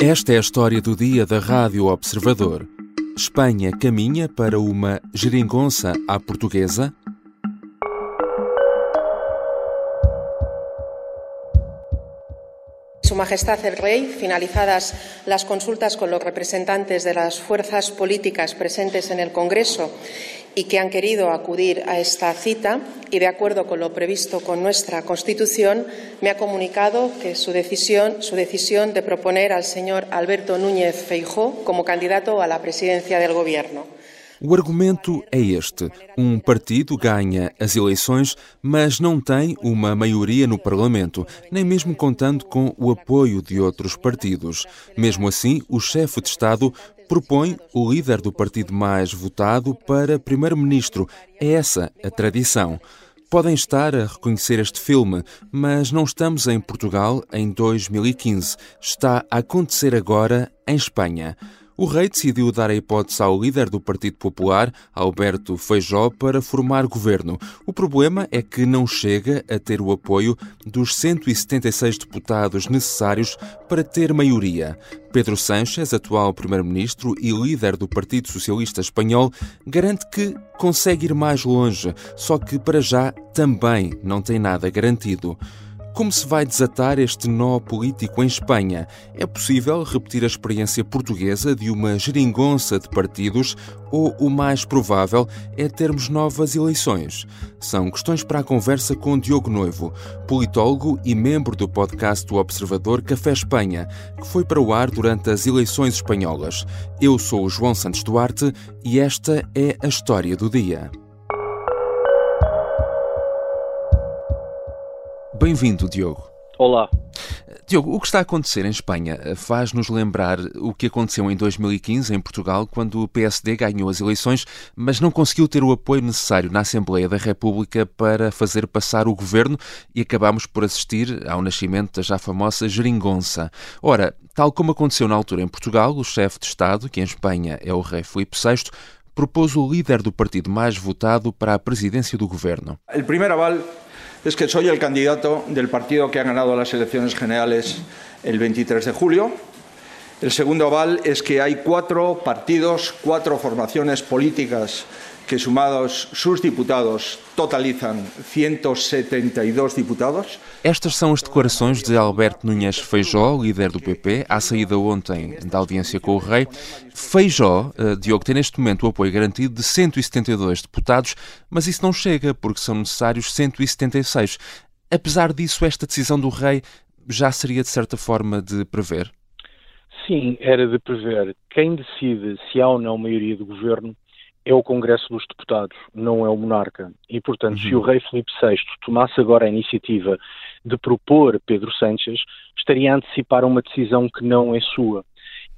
Esta é a história do dia da Rádio Observador. Espanha caminha para uma geringonça à portuguesa? Majestad el Rey, finalizadas las consultas con los representantes de las fuerzas políticas presentes en el Congreso y que han querido acudir a esta cita y de acuerdo con lo previsto con nuestra Constitución, me ha comunicado que su decisión, su decisión de proponer al señor Alberto Núñez Feijó como candidato a la presidencia del Gobierno. O argumento é este: um partido ganha as eleições, mas não tem uma maioria no Parlamento, nem mesmo contando com o apoio de outros partidos. Mesmo assim, o chefe de Estado propõe o líder do partido mais votado para primeiro-ministro. É essa a tradição. Podem estar a reconhecer este filme, mas não estamos em Portugal em 2015. Está a acontecer agora em Espanha. O rei decidiu dar a hipótese ao líder do Partido Popular, Alberto Feijó, para formar governo. O problema é que não chega a ter o apoio dos 176 deputados necessários para ter maioria. Pedro Sánchez, atual primeiro-ministro e líder do Partido Socialista Espanhol, garante que consegue ir mais longe, só que para já também não tem nada garantido. Como se vai desatar este nó político em Espanha? É possível repetir a experiência portuguesa de uma geringonça de partidos ou o mais provável é termos novas eleições? São questões para a conversa com Diogo Noivo, politólogo e membro do podcast do Observador Café Espanha, que foi para o ar durante as eleições espanholas. Eu sou o João Santos Duarte e esta é a história do dia. Bem-vindo, Diogo. Olá. Diogo, o que está a acontecer em Espanha faz-nos lembrar o que aconteceu em 2015 em Portugal, quando o PSD ganhou as eleições, mas não conseguiu ter o apoio necessário na Assembleia da República para fazer passar o governo e acabámos por assistir ao nascimento da já famosa geringonça. Ora, tal como aconteceu na altura em Portugal, o chefe de Estado, que em Espanha é o rei Filipe VI, propôs o líder do partido mais votado para a presidência do governo. O primeiro aval es que soy el candidato del partido que ha ganado las elecciones generales el 23 de julio. El segundo aval es que hay cuatro partidos, cuatro formaciones políticas que sumados sus diputados totalizam 172 diputados. Estas são as declarações de Alberto Núñez Feijó, líder do PP, à saída ontem da audiência com o rei. Feijó, uh, Diogo, tem neste momento o apoio garantido de 172 deputados, mas isso não chega porque são necessários 176. Apesar disso, esta decisão do rei já seria de certa forma de prever? Sim, era de prever. Quem decide se há ou não maioria do governo é o Congresso dos Deputados, não é o monarca. E, portanto, uhum. se o rei Filipe VI tomasse agora a iniciativa de propor Pedro Sánchez, estaria a antecipar uma decisão que não é sua.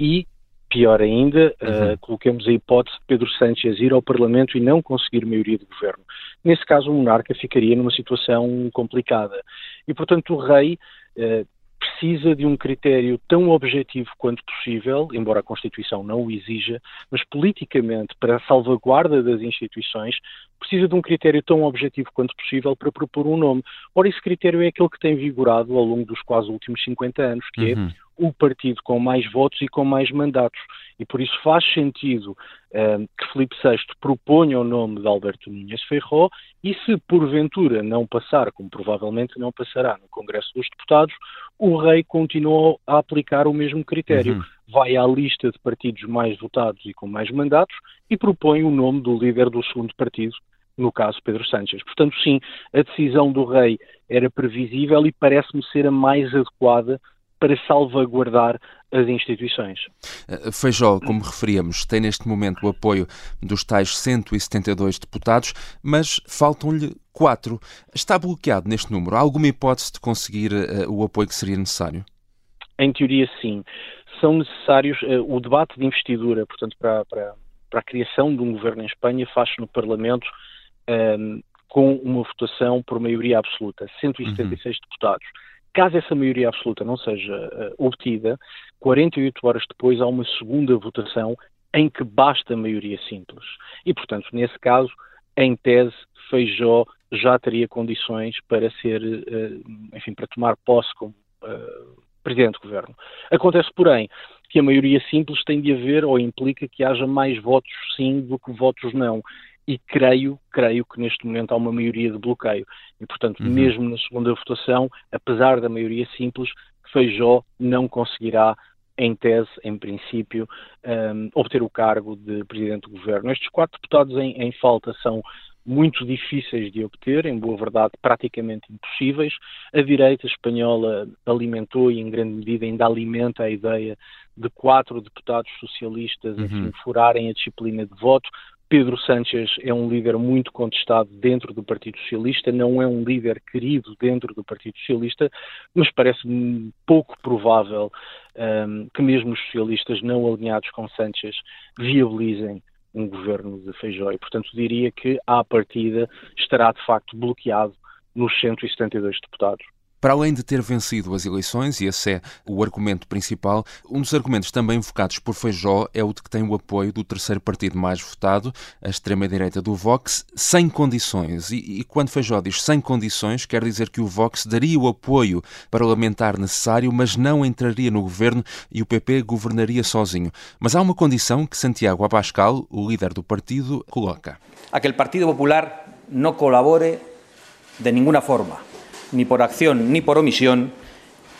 E, pior ainda, uhum. uh, coloquemos a hipótese de Pedro Sánchez ir ao Parlamento e não conseguir maioria de governo. Nesse caso, o monarca ficaria numa situação complicada. E, portanto, o rei uh, precisa de um critério tão objetivo quanto possível, embora a Constituição não o exija, mas politicamente, para a salvaguarda das instituições, precisa de um critério tão objetivo quanto possível para propor um nome. Ora, esse critério é aquele que tem vigorado ao longo dos quase últimos 50 anos, que é uhum. é o partido com mais votos e com mais mandatos. E por isso faz sentido uh, que Felipe VI proponha o nome de Alberto Núñez Feijó e se porventura não passar, como provavelmente não passará no Congresso dos Deputados, o rei continua a aplicar o mesmo critério. Uhum. Vai à lista de partidos mais votados e com mais mandatos e propõe o nome do líder do segundo partido, no caso Pedro Sánchez. Portanto, sim, a decisão do rei era previsível e parece-me ser a mais adequada para salvaguardar as instituições. Eh, Feijó, como referíamos, tem neste momento o apoio dos tais 172 deputados, mas faltam-lhe quatro. Está bloqueado neste número? Há alguma hipótese de conseguir uh, o apoio que seria necessário? Em teoria, sim. São necessários uh, o debate de investidura, portanto, para, para, para, a criação de um governo em Espanha, faz-se no Parlamento um, ehm, com uma votação por maioria absoluta, 176 uhum. deputados. Caso essa maioria absoluta não seja uh, obtida, 48 horas depois há uma segunda votação em que basta maioria simples. E, portanto, nesse caso, em tese, Feijó já teria condições para ser, uh, enfim, para tomar posse como uh, presidente do governo. Acontece, porém, que a maioria simples tem de haver ou implica que haja mais votos sim do que votos não. E creio, creio que neste momento há uma maioria de bloqueio. E, portanto, uhum. mesmo na segunda votação, apesar da maioria simples, Feijó não conseguirá em tese, em princípio, um, obter o cargo de Presidente do Governo. Estes quatro deputados em, em, falta são muito difíceis de obter, em boa verdade praticamente impossíveis. A direita espanhola alimentou e em grande medida ainda alimenta a ideia de quatro deputados socialistas uhum. enfim, furarem a disciplina de voto. Pedro Sánchez é um líder muito contestado dentro do Partido Socialista, não é um líder querido dentro do Partido Socialista, mas parece-me pouco provável um, que mesmo os socialistas não alinhados com Sánchez viabilizem um governo de Feijó e, portanto, diria que, à partida, estará de facto bloqueado nos 172 deputados. Para além de ter vencido as eleições, e esse é o argumento principal, um dos argumentos também invocados por Feijó é o de que tem o apoio do terceiro partido mais votado, a extrema-direita do Vox, sem condições. E, e, quando Feijó diz sem condições, quer dizer que o Vox daria o apoio parlamentar necessário, mas não entraria no governo e o PP governaria sozinho. Mas há uma condição que Santiago Abascal, o líder do partido, coloca. A que o Partido Popular não colabore de nenhuma forma ni por acción ni por omisión,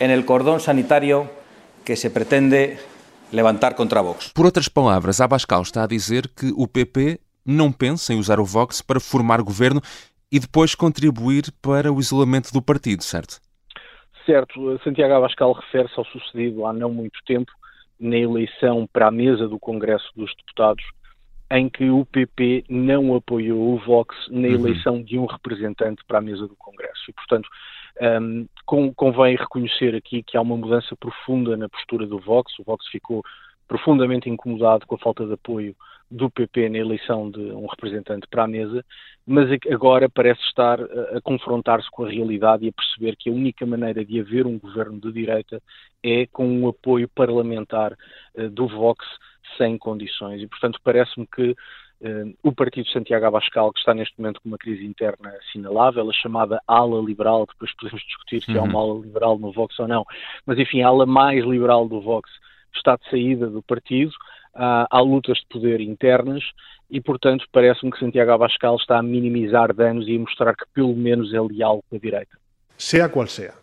en el cordón sanitario que se pretende levantar contra Vox. Por outras palavras, Abascal está a dizer que o PP não pensa em usar o Vox para formar governo e depois contribuir para o isolamento do partido, certo? Certo. Santiago Abascal refere-se ao sucedido há não muito tempo na eleição para a mesa do Congresso dos Deputados em que o PP não apoiou o Vox na uhum. eleição de um representante para a mesa do Congresso. E, portanto, um, convém reconhecer aqui que há uma mudança profunda na postura do Vox. O Vox ficou profundamente incomodado com a falta de apoio do PP na eleição de um representante para a mesa, mas agora parece estar a, confrontar-se com a realidade e a perceber que a única maneira de haver um governo de direita é com um apoio parlamentar uh, do Vox sem condições. E, portanto, parece-me que uh, o partido de Santiago Abascal, que está neste momento com uma crise interna assinalável, a chamada ala liberal, depois podemos discutir se uhum. há uma ala liberal no Vox ou não, mas enfim, a ala mais liberal do Vox está de saída do partido, há, há lutas de poder internas e, portanto, parece-me que Santiago Abascal está a minimizar danos e a mostrar que pelo menos é leal com a direita. Sea qual sea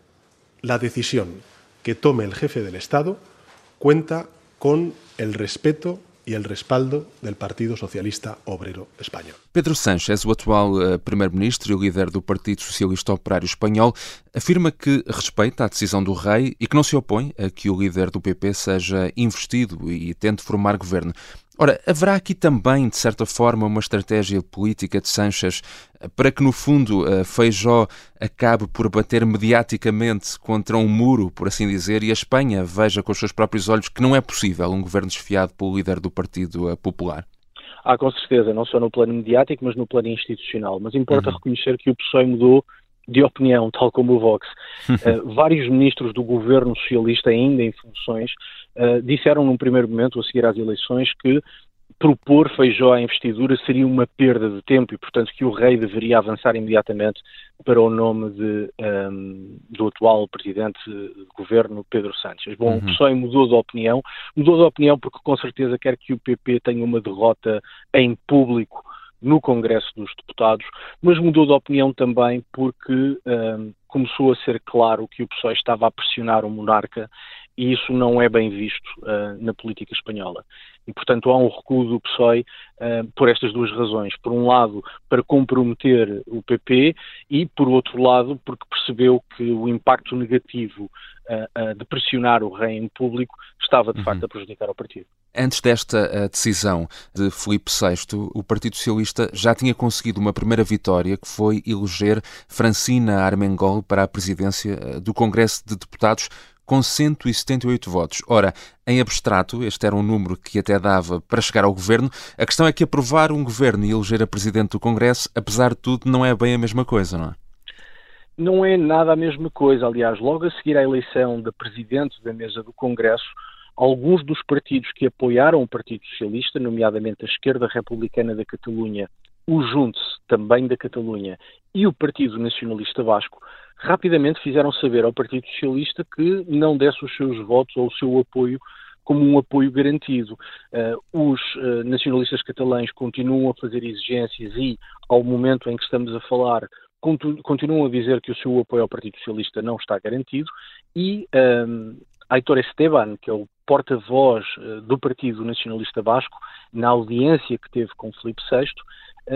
la decisión que tome el jefe del Estado, cuenta con el respeto e o respaldo do Partido Socialista Obrero Espanhol. Pedro Sánchez, o atual uh, primeiro-ministro e o líder do Partido Socialista Operário Espanhol, afirma que respeita a decisão do rei e que não se opõe a que o líder do PP seja investido e tente formar governo. Ora, haverá aqui também, de certa forma, uma estratégia política de Sanches eh, para que, no fundo, eh, Feijó acabe por bater mediaticamente contra um muro, por assim dizer, e a Espanha veja com os seus próprios olhos que não é possível um governo desfiado pelo líder do Partido eh, Popular? Ah, com certeza, não só no plano mediático, mas no plano institucional. Mas importa uhum. reconhecer que o PSOE mudou de opinião, tal como o Vox. uh, vários ministros do governo socialista, ainda em funções, uh, disseram num primeiro momento, a seguir às eleições, que propor Feijó à investidura seria uma perda de tempo e, portanto, que o rei deveria avançar imediatamente para o nome de, um, ehm, do atual presidente de governo, Pedro Sánchez. Bom, uhum. o PSOE mudou de opinião, mudou de opinião porque com certeza quer que o PP tenha uma derrota em público no Congresso dos Deputados, mas mudou de opinião também porque um, ehm, começou a ser claro que o PSOE estava a pressionar o monarca e isso não é bem visto uh, na política espanhola. E, portanto, há um recuo do PSOE uh, por estas duas razões. Por um lado, para comprometer o PP e, por outro lado, porque percebeu que o impacto negativo uh, de pressionar o rei em público estava, de uhum. facto, a prejudicar o partido. Antes desta decisão de Filipe VI, o Partido Socialista já tinha conseguido uma primeira vitória, que foi eleger Francina Armengol para a presidência do Congresso de Deputados com 178 votos. Ora, em abstrato, este era um número que até dava para chegar ao governo. A questão é que aprovar um governo e eleger a presidente do Congresso, apesar de tudo, não é bem a mesma coisa, não é? Não é nada a mesma coisa. Aliás, logo a seguir à eleição da presidente da mesa do Congresso, alguns dos partidos que apoiaram o Partido Socialista, nomeadamente a esquerda republicana da Catalunha o Junte-se, também da Catalunha, e o Partido Nacionalista Vasco, rapidamente fizeram saber ao Partido Socialista que não desse os seus votos ou o seu apoio como um apoio garantido. Uh, os uh, nacionalistas catalães continuam a fazer exigências e, ao momento em que estamos a falar, continuam a dizer que o seu apoio ao Partido Socialista não está garantido e um, Aitor Esteban, que é o porta-voz uh, do Partido Nacionalista Vasco, na audiência que teve com Felipe VI,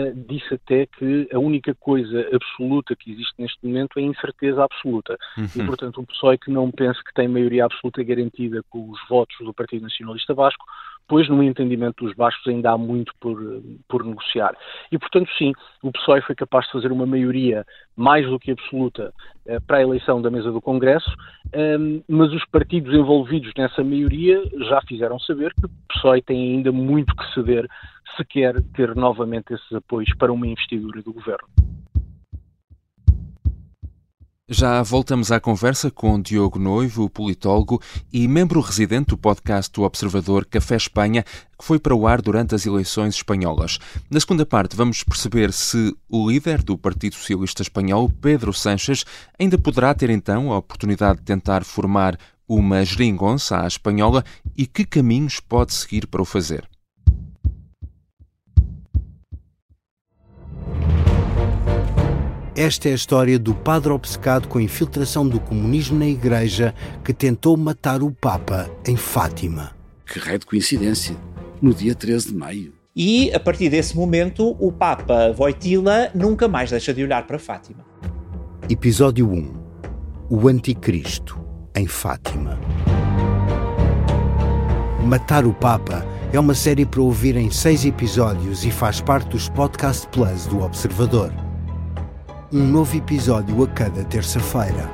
uh, disse até que a única coisa absoluta que existe neste momento é a incerteza absoluta. Uhum. E, portanto, o PSOE que não pense que tem maioria absoluta garantida com os votos do Partido Nacionalista Vasco, pois no entendimento dos bascos ainda há muito por, por negociar. E, portanto, sim, o PSOE foi capaz de fazer uma maioria mais do que absoluta eh, para a eleição da mesa do Congresso, eh, mas os partidos envolvidos nessa maioria já fizeram saber que o PSOE tem ainda muito que ceder se quer ter novamente esses apoios para uma investidura do governo. Já voltamos à conversa com Diogo Noivo, politólogo e membro residente do podcast do Observador Café Espanha, que foi para o ar durante as eleições espanholas. Na segunda parte, vamos perceber se o líder do Partido Socialista Espanhol, Pedro Sánchez, ainda poderá ter então a oportunidade de tentar formar uma geringonça à espanhola e que caminhos pode seguir para o fazer. Esta é a história do padre obcecado com a infiltração do comunismo na Igreja que tentou matar o Papa em Fátima. Que raio de coincidência! No dia 13 de maio. E, a partir desse momento, o Papa Voitila nunca mais deixa de olhar para Fátima. Episódio 1 O Anticristo em Fátima. Matar o Papa é uma série para ouvir em seis episódios e faz parte dos Podcast Plus do Observador um novo episódio a cada terça-feira.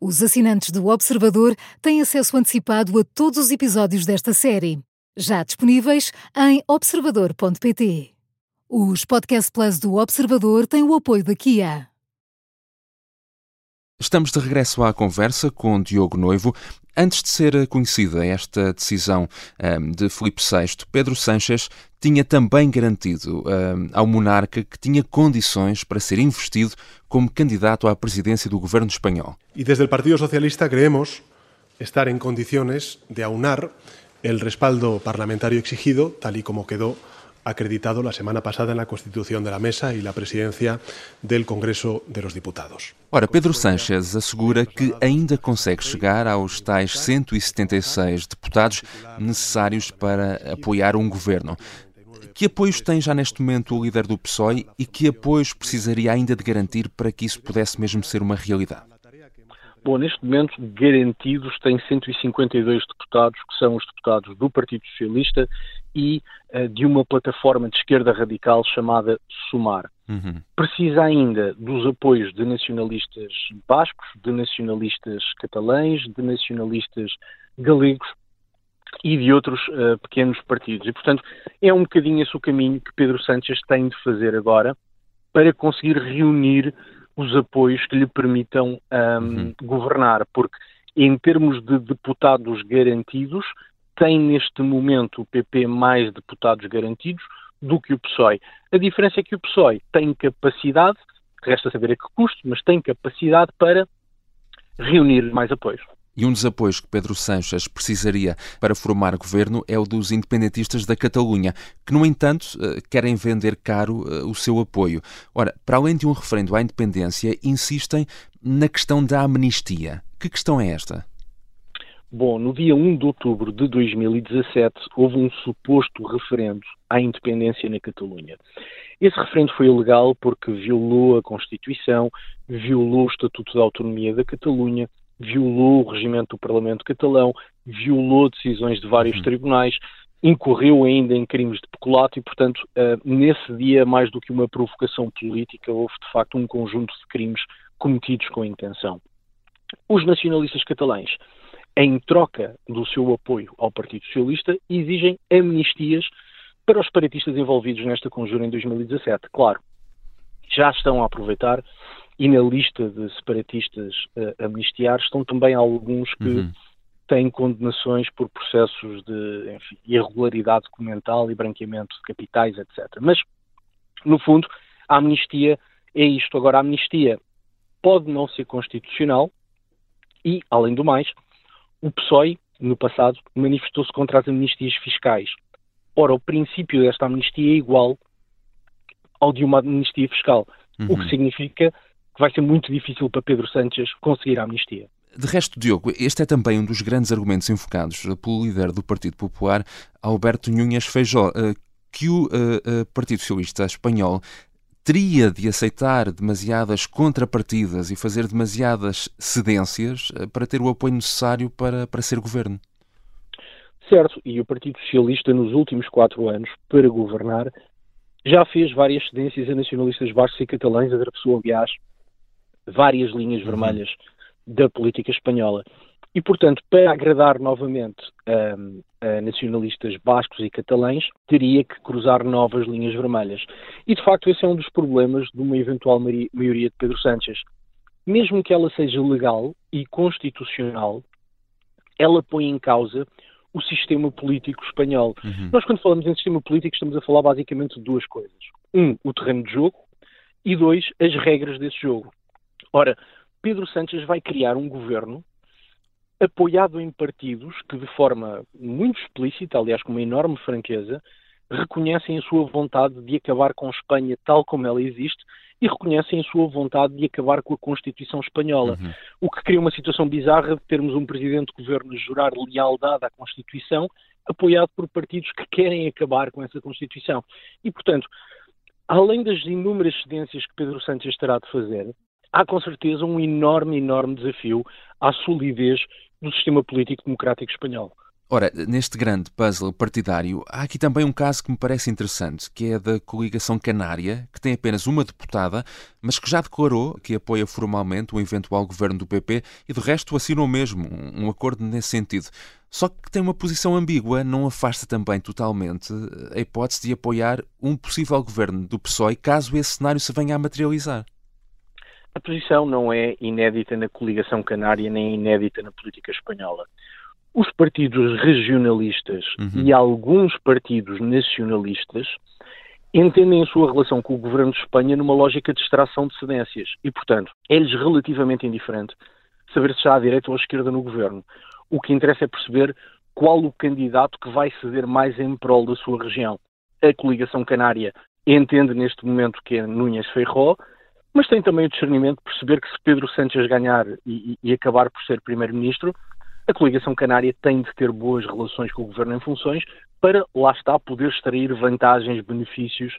Os assinantes do Observador têm acesso antecipado a todos os episódios desta série, já disponíveis em observador.pt. Os Podcast Plus do Observador têm o apoio da Kia. Estamos de regresso à conversa com Diogo Noivo. Antes de ser conhecida esta decisão um, de Filipe VI, Pedro Sánchez tinha também garantido um, ao monarca que tinha condições para ser investido como candidato à presidência do governo espanhol. E desde o Partido Socialista creemos estar em condições de aunar o respaldo parlamentario exigido, tal y como quedó acreditado la semana pasada en la constitución de la mesa y la presidencia del Congreso de los Diputados. Ora, Pedro Sánchez assegura que ainda consegue chegar aos tais 176 deputados necessários para apoiar um governo. Que apoios tem já neste momento o líder do PSOE e que apoios precisaria ainda de garantir para que isso pudesse mesmo ser uma realidade? Bom, neste momento, garantidos tem 152 deputados, que são os deputados do Partido Socialista e uh, de uma plataforma de esquerda radical chamada Sumar. Uhum. Precisa ainda dos apoios de nacionalistas bascos, de nacionalistas catalães, de nacionalistas galegos e de outros uh, pequenos partidos. E, portanto, é um bocadinho esse o caminho que Pedro Sánchez tem de fazer agora para conseguir reunir os apoios que lhe permitam um, uhum. governar, porque em termos de deputados garantidos, tem neste momento o PP mais deputados garantidos do que o PSOE. A diferença é que o PSOE tem capacidade, resta saber a que custo, mas tem capacidade para reunir mais apoios. E um dos apoios que Pedro Sanches precisaria para formar governo é o dos independentistas da Catalunha, que, no entanto, eh, querem vender caro eh, o seu apoio. Ora, para além de um referendo à independência, insistem na questão da amnistia. Que questão é esta? Bom, no dia 1 de outubro de 2017 houve um suposto referendo à independência na Catalunha. Esse referendo foi ilegal porque violou a Constituição, violou o Estatuto de Autonomia da Catalunha, violou o regimento do Parlamento catalão, violou decisões de vários uhum. tribunais, incorreu ainda em crimes de peculato e, portanto, uh, nesse dia, mais do que uma provocação política, houve de facto um conjunto de crimes cometidos com intenção. Os nacionalistas catalães, em troca do seu apoio ao Partido Socialista, exigem amnistias para os separatistas envolvidos nesta conjura em 2017. Claro, já estão a aproveitar e na lista de separatistas uh, amnistiar estão também alguns que uhum. tem condenações por processos de enfim, irregularidade documental e branqueamento de capitais, etc. Mas, no fundo, a amnistia é isto. Agora, a amnistia pode não ser constitucional e, além do mais, o PSOE, no passado, manifestou-se contra as amnistias fiscais. Ora, o princípio desta amnistia é igual ao de uma amnistia fiscal, uhum. o que uhum. significa que vai ser muito difícil para Pedro Sánchez conseguir a amnistia. De resto, Diogo, este é também um dos grandes argumentos invocados pelo líder do Partido Popular, Alberto Núñez Feijó, eh, que o eh, eh, Partido Socialista Espanhol teria de aceitar demasiadas contrapartidas e fazer demasiadas cedências para ter o apoio necessário para, para ser governo. Certo, e o Partido Socialista, nos últimos quatro anos, para governar, já fez várias cedências a nacionalistas bascos e catalães, atravessou, aliás, várias linhas uhum. vermelhas da política espanhola. E, portanto, para agradar novamente um, a nacionalistas bascos e catalães, teria que cruzar novas linhas vermelhas. E, de facto, esse é um dos problemas de uma eventual maioria de Pedro Sánchez. Mesmo que ela seja legal e constitucional, ela põe em causa o sistema político espanhol. Uhum. Nós, quando falamos em sistema político, estamos a falar basicamente de duas coisas. Um, o terreno de jogo, e dois, as regras desse jogo. Ora, Pedro Sánchez vai criar um governo apoiado em partidos que, de forma muito explícita, aliás, com uma enorme franqueza, reconhecem a sua vontade de acabar com Espanha tal como ela existe e reconhecem a sua vontade de acabar com a Constituição Espanhola. Uhum. O que cria uma situação bizarra de termos um presidente de governo a jurar lealdade à Constituição, apoiado por partidos que querem acabar com essa Constituição. E, portanto, além das inúmeras cedências que Pedro Sánchez terá de fazer, há com certeza um enorme, enorme desafio à solidez do sistema político democrático espanhol. Ora, neste grande puzzle partidário, há aqui também um caso que me parece interessante, que é da coligação canária, que tem apenas uma deputada, mas que já declarou que apoia formalmente o eventual governo do PP e, de resto, assinou mesmo um acordo nesse sentido. Só que tem uma posição ambígua, não afasta também totalmente a hipótese de apoiar um possível governo do PSOE caso esse cenário se venha a materializar. A posição não é inédita na coligação canária nem inédita na política espanhola. Os partidos regionalistas uhum. e alguns partidos nacionalistas entendem a sua relação com o governo de Espanha numa lógica de extração de cedências e, portanto, é-lhes relativamente indiferente saber se está à direita ou à esquerda no governo. O que interessa é perceber qual o candidato que vai ceder mais em prol da sua região. A coligação canária entende neste momento que é Núñez Feijó, mas tem também o discernimento de perceber que se Pedro Sánchez ganhar e, e acabar por ser primeiro-ministro, a coligação canária tem de ter boas relações com o governo em funções para, lá está, poder extrair vantagens, benefícios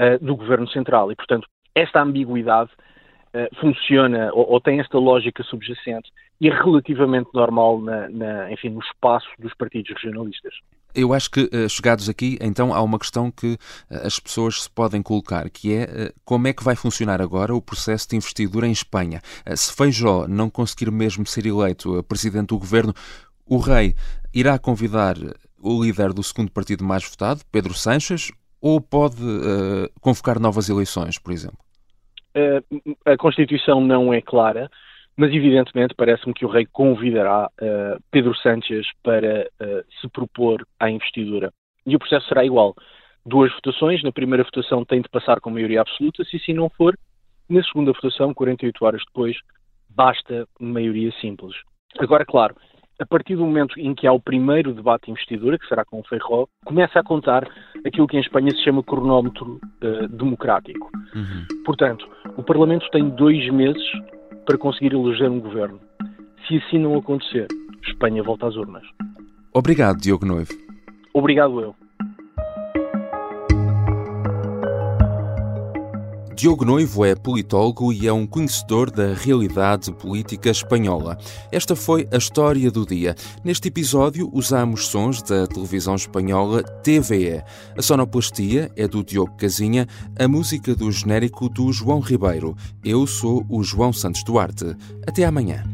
uh, do governo central. E, portanto, esta ambiguidade uh, funciona ou, ou, tem esta lógica subjacente e é relativamente normal na, na, enfim, no espaço dos partidos regionalistas. Eu acho que, eh, chegados aqui, então há uma questão que eh, as pessoas se podem colocar, que é eh, como é que vai funcionar agora o processo de investidura em Espanha. Se Feijó não conseguir mesmo ser eleito presidente do governo, o rei irá convidar o líder do segundo partido mais votado, Pedro Sanches, ou pode uh, convocar novas eleições, por exemplo? a Constituição não é clara mas evidentemente parece-me que o rei convidará uh, Pedro Sánchez para uh, se propor à investidura. E o processo será igual. Duas votações, na primeira votação tem de passar com maioria absoluta, se assim não for, na segunda votação, 48 horas depois, basta maioria simples. Agora, claro, a partir do momento em que há o primeiro debate de investidura, que será com o Feijó, começa a contar aquilo que em Espanha se chama cronómetro uh, democrático. Uhum. Portanto, o Parlamento tem dois meses para conseguir eleger um governo. Se assim não acontecer, Espanha volta às urnas. Obrigado, Diogo Noivo. Obrigado eu. Diogo Noivo é politólogo e é um conhecedor da realidade política espanhola. Esta foi a história do dia. Neste episódio usamos sons da televisão espanhola TVE. A sonoplastia é do Diogo Casinha, a música do genérico do João Ribeiro. Eu sou o João Santos Duarte. Até amanhã.